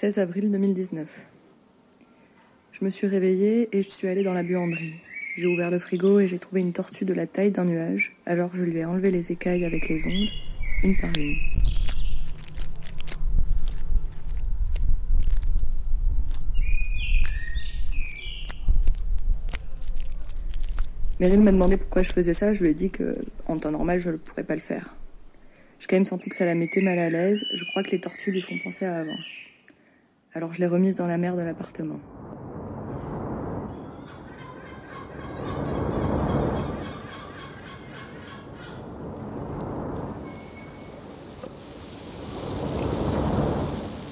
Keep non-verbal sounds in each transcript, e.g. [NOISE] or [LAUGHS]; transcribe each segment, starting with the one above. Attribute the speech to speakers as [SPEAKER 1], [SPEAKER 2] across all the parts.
[SPEAKER 1] 16 avril 2019. Je me suis réveillée et je suis allée dans la buanderie. J'ai ouvert le frigo et j'ai trouvé une tortue de la taille d'un nuage, alors je lui ai enlevé les écailles avec les ongles, une par une. Meryl m'a demandé pourquoi je faisais ça, je lui ai dit que en temps normal je ne pourrais pas le faire. J'ai quand même senti que ça la mettait mal à l'aise, je crois que les tortues lui font penser à avant. Alors je l'ai remise dans la mer de l'appartement.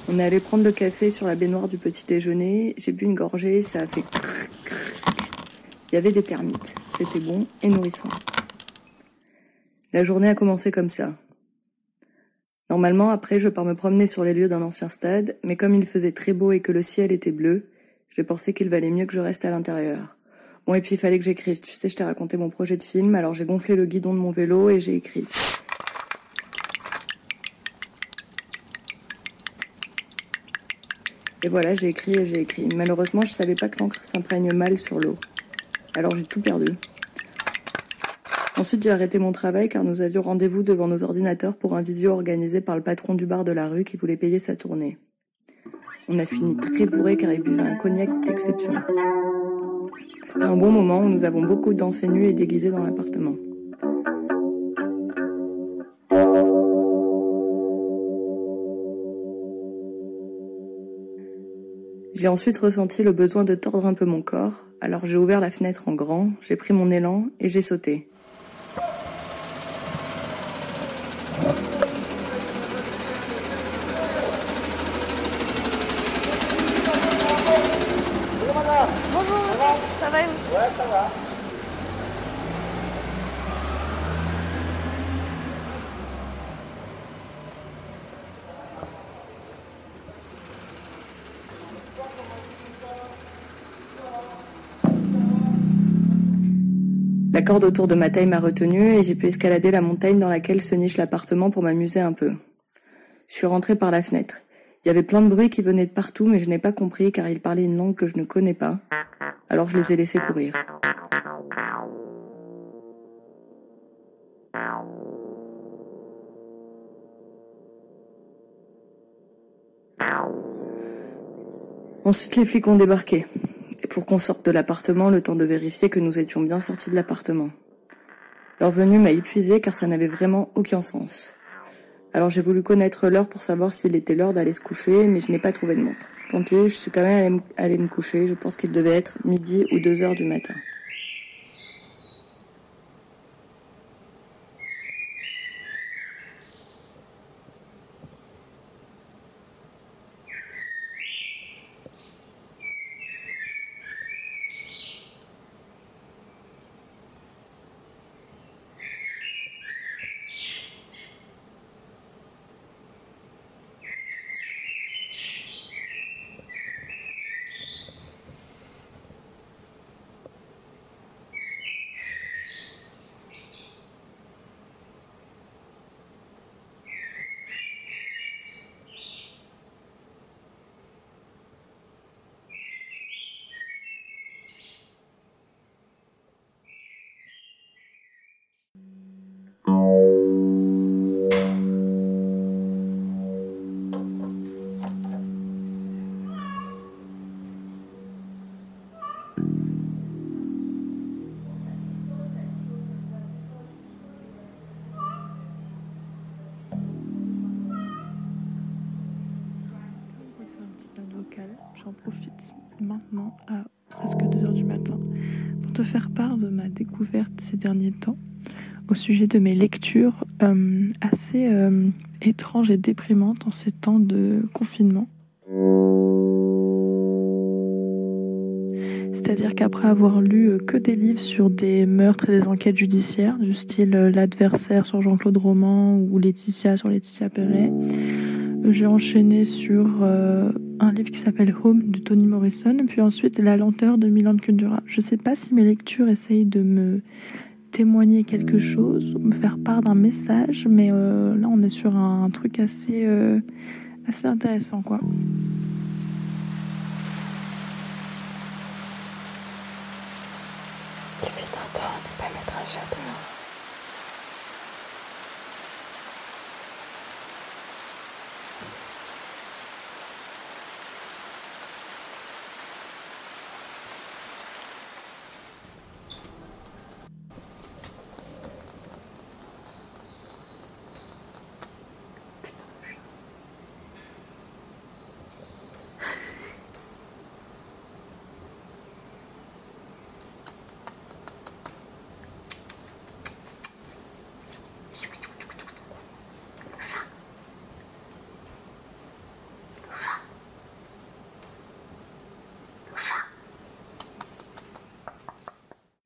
[SPEAKER 1] On est allé prendre le café sur la baignoire du petit déjeuner. J'ai bu une gorgée, ça a fait Il y avait des termites. C'était bon et nourrissant. La journée a commencé comme ça. Normalement, après, je pars me promener sur les lieux d'un ancien stade, mais comme il faisait très beau et que le ciel était bleu, j'ai pensé qu'il valait mieux que je reste à l'intérieur. Bon, et puis il fallait que j'écrive. Tu sais, je t'ai raconté mon projet de film, alors j'ai gonflé le guidon de mon vélo et j'ai écrit. Et voilà, j'ai écrit et j'ai écrit. Malheureusement, je savais pas que l'encre s'imprègne mal sur l'eau. Alors j'ai tout perdu. Ensuite, j'ai arrêté mon travail car nous avions rendez-vous devant nos ordinateurs pour un visio organisé par le patron du bar de la rue qui voulait payer sa tournée. On a fini très bourré car il buvait un cognac d'exception. C'était un bon moment où nous avons beaucoup dansé nus et déguisés dans l'appartement. J'ai ensuite ressenti le besoin de tordre un peu mon corps, alors j'ai ouvert la fenêtre en grand, j'ai pris mon élan et j'ai sauté.
[SPEAKER 2] Ça va Ouais, ça va.
[SPEAKER 1] La corde autour de ma taille m'a retenue et j'ai pu escalader la montagne dans laquelle se niche l'appartement pour m'amuser un peu. Je suis rentrée par la fenêtre. Il y avait plein de bruits qui venaient de partout, mais je n'ai pas compris car ils parlaient une langue que je ne connais pas. Alors je les ai laissés courir. Ensuite, les flics ont débarqué. Et pour qu'on sorte de l'appartement, le temps de vérifier que nous étions bien sortis de l'appartement. Leur venue m'a épuisé car ça n'avait vraiment aucun sens. Alors j'ai voulu connaître l'heure pour savoir s'il était l'heure d'aller se coucher, mais je n'ai pas trouvé de montre. Tant je suis quand même allée me coucher. Je pense qu'il devait être midi ou deux heures du matin.
[SPEAKER 3] Presque 2 heures du matin pour te faire part de ma découverte ces derniers temps au sujet de mes lectures euh, assez euh, étranges et déprimantes en ces temps de confinement. C'est-à-dire qu'après avoir lu euh, que des livres sur des meurtres et des enquêtes judiciaires, du style L'adversaire sur Jean-Claude Roman ou Laetitia sur Laetitia Perret, j'ai enchaîné sur euh, un livre qui s'appelle Home de Toni Morrison, puis ensuite La lenteur de Milan Kundera. Je ne sais pas si mes lectures essayent de me témoigner quelque chose ou me faire part d'un message, mais euh, là on est sur un, truc assez, euh, assez intéressant quoi.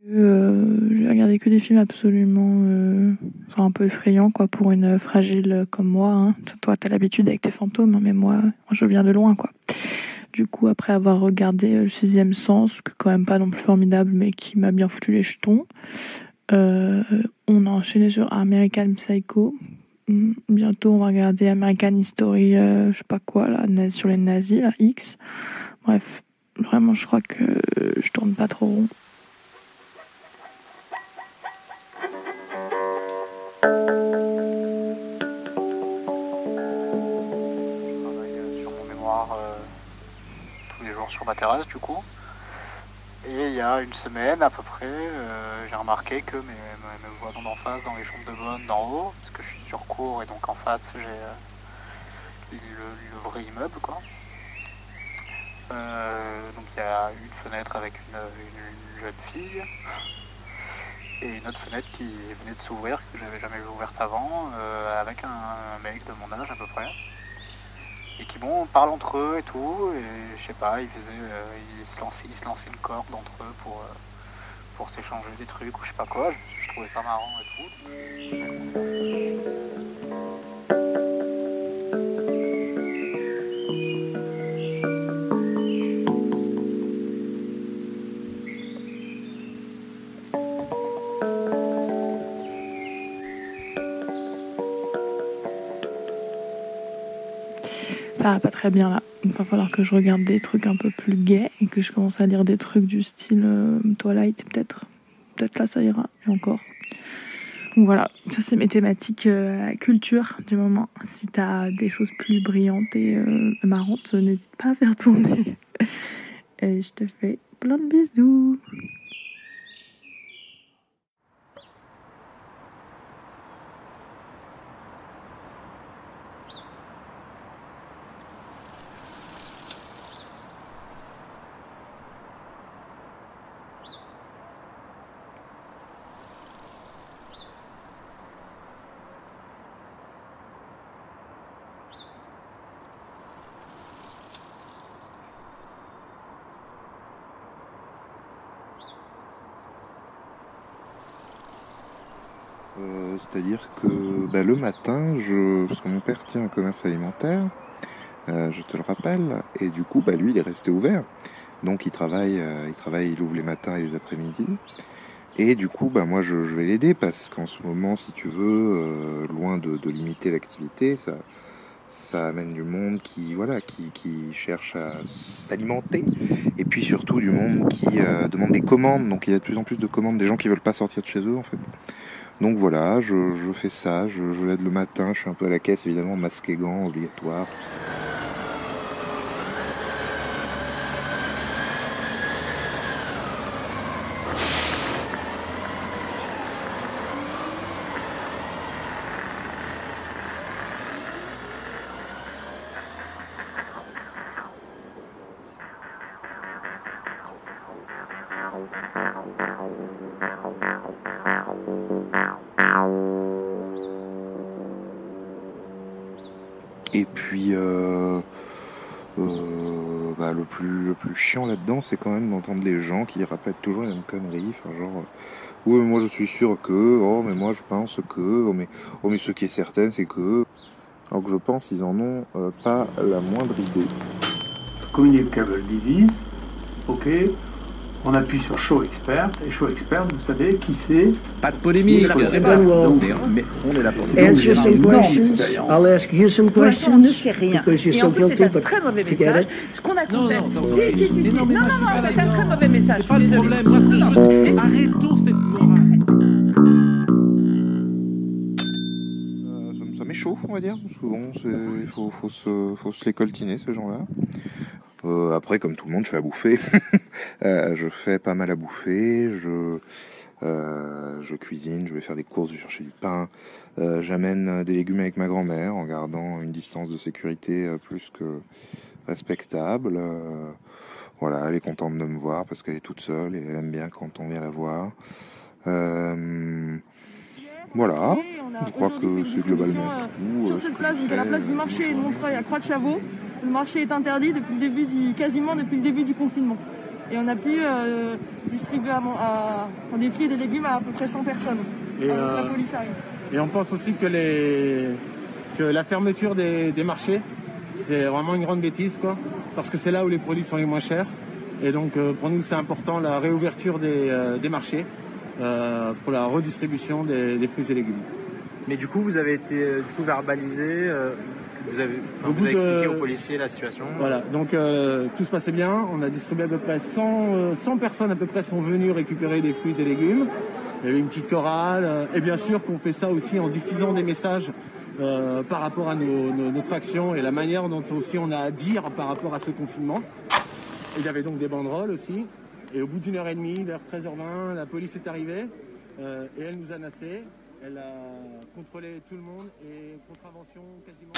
[SPEAKER 3] Euh, j'ai regardé que des films absolument euh, un peu effrayants quoi pour une fragile comme moi. Hein. Toi, t'as l'habitude avec tes fantômes, hein, mais moi, je viens de loin quoi. Du coup, après avoir regardé euh, le sixième sens, que quand même pas non plus formidable, mais qui m'a bien foutu les jetons, euh, on a enchaîné sur American Psycho. Hmm, bientôt, on va regarder American History, euh, je sais pas quoi là, sur les nazis, là, X. Bref, vraiment, je crois que je tourne pas trop rond.
[SPEAKER 4] Sur ma terrasse du coup. Et il y a une semaine à peu près, euh, j'ai remarqué que mes, voisins d'en face, dans les chambres de bonne d'en haut, parce que je suis sur cours et donc en face j'ai euh, le, vrai immeuble quoi. Euh, donc il y a une fenêtre avec une, jeune fille et une autre fenêtre qui venait de s'ouvrir que j'avais jamais ouverte avant avec un mec de mon âge à peu près et qui bon parlent entre eux et tout et je sais pas ils faisaient euh, ils, se lançaient, ils se lançaient une corde entre eux pour euh, pour s'échanger des trucs ou je sais pas quoi. Je, je trouvais ça marrant et tout
[SPEAKER 3] ça va pas très bien là. Il va falloir que je regarde des trucs un peu plus gays et que je commence à lire des trucs du style euh, Twilight peut-être. Peut-être là ça ira, et encore. Donc voilà, ça c'est mes thématiques euh, culture du moment. Si t'as des choses plus brillantes et euh, marrantes, n'hésite pas à faire tourner. [LAUGHS] et je te fais plein de bisous.
[SPEAKER 5] Euh, c'est-à-dire que bah, le matin, je... parce que mon père tient un commerce alimentaire, euh, je te le rappelle, et du coup, bah, lui, il est resté ouvert. Donc il travaille, euh, il travaille, il ouvre les matins et les après-midi. Et du coup, bah, moi, je, vais l'aider parce qu'en ce moment, si tu veux, loin de, limiter l'activité, ça, ça amène du monde qui, voilà, qui, qui cherche à s'alimenter. Et puis surtout du monde qui demande des commandes. Donc il y a de plus en plus de commandes des gens qui veulent pas sortir de chez eux, en fait. Donc voilà, je, fais ça, je, je l'aide le matin, je suis un peu à la caisse évidemment, masqué gants obligatoire. Et puis, euh, euh, bah, le plus le plus chiant là-dedans, c'est quand même d'entendre les gens qui répètent toujours les mêmes conneries. Enfin, genre, euh, oui, moi je suis sûr que, oh, mais moi je pense que, oh, mais, oh, mais ce qui est certain, c'est que. Alors que je pense qu'ils en ont pas la moindre idée.
[SPEAKER 6] Communicable disease, ok. On appuie sur Show Expert, et Show Expert, vous savez qui c'est
[SPEAKER 7] Pas de polémique. On est là pour
[SPEAKER 8] answer some questions.
[SPEAKER 6] expérience.
[SPEAKER 8] I'll ask you some
[SPEAKER 2] Pour l'instant, on ne
[SPEAKER 8] questions.
[SPEAKER 2] sait rien.
[SPEAKER 8] Because you're
[SPEAKER 2] Et
[SPEAKER 8] so
[SPEAKER 2] en plus, c'est un très mauvais
[SPEAKER 8] forget
[SPEAKER 2] message.
[SPEAKER 8] it.
[SPEAKER 2] Ce qu'on a
[SPEAKER 7] va.
[SPEAKER 2] Si, si, si, Non, non,
[SPEAKER 7] moi, je suis
[SPEAKER 2] non, c'est un très mauvais message. Je
[SPEAKER 7] pas problème. Moi, ce que veux
[SPEAKER 2] mais-
[SPEAKER 7] arrêtons cette morale.
[SPEAKER 5] Euh, ça, m'échauffe, on va dire, c'est- il faut, faut, se, faut se les coltiner, ces gens-là. Euh, après, comme tout le monde, je fais à bouffer. [LAUGHS] Euh, je fais pas mal à bouffer, je, euh, je cuisine, je vais faire des courses, je vais chercher du pain. J'amène des légumes avec ma grand-mère en gardant une distance de sécurité plus que respectable. Voilà, elle est contente de me voir parce qu'elle est toute seule et elle aime bien quand on vient la voir. Voilà, je crois que c'est globalement tout.
[SPEAKER 9] Sur
[SPEAKER 5] ce
[SPEAKER 9] cette place, donc à la place du marché de Montreuil à Croix-de-Chavaux, le marché est interdit depuis le début du, quasiment depuis le début du confinement. Et on a pu euh, distribuer à, à, fruits et des légumes à à peu près 100 personnes.
[SPEAKER 6] Et,
[SPEAKER 9] que
[SPEAKER 6] euh,
[SPEAKER 9] la police arrive.
[SPEAKER 6] Et on pense aussi que, les... que la fermeture des, des marchés, c'est vraiment une grande bêtise, quoi. Parce que c'est là où les produits sont les moins chers. Et donc, euh, pour nous, c'est important la réouverture des, euh, des marchés euh, pour la redistribution des, des fruits et légumes.
[SPEAKER 10] Mais du coup, vous avez été du coup verbalisé, euh, vous avez, enfin,
[SPEAKER 6] Au
[SPEAKER 10] vous
[SPEAKER 6] bout
[SPEAKER 10] avez expliqué
[SPEAKER 6] de-
[SPEAKER 10] aux policiers la situation.
[SPEAKER 6] Voilà, donc euh, tout se passait bien. On a distribué à peu près 100, euh, 100 personnes à peu près sont venues récupérer des fruits et légumes. Il y avait une petite chorale. euh, et bien sûr qu'on fait ça aussi en diffusant des messages euh, par rapport à nos- nos- notre action et la manière dont aussi on a à dire par rapport à ce confinement. Il y avait donc des banderoles aussi. Et au bout d'une heure et demie, vers 13h20, la police est arrivée euh, et elle nous a nassés. Elle a contrôlé tout le monde et contravention quasiment.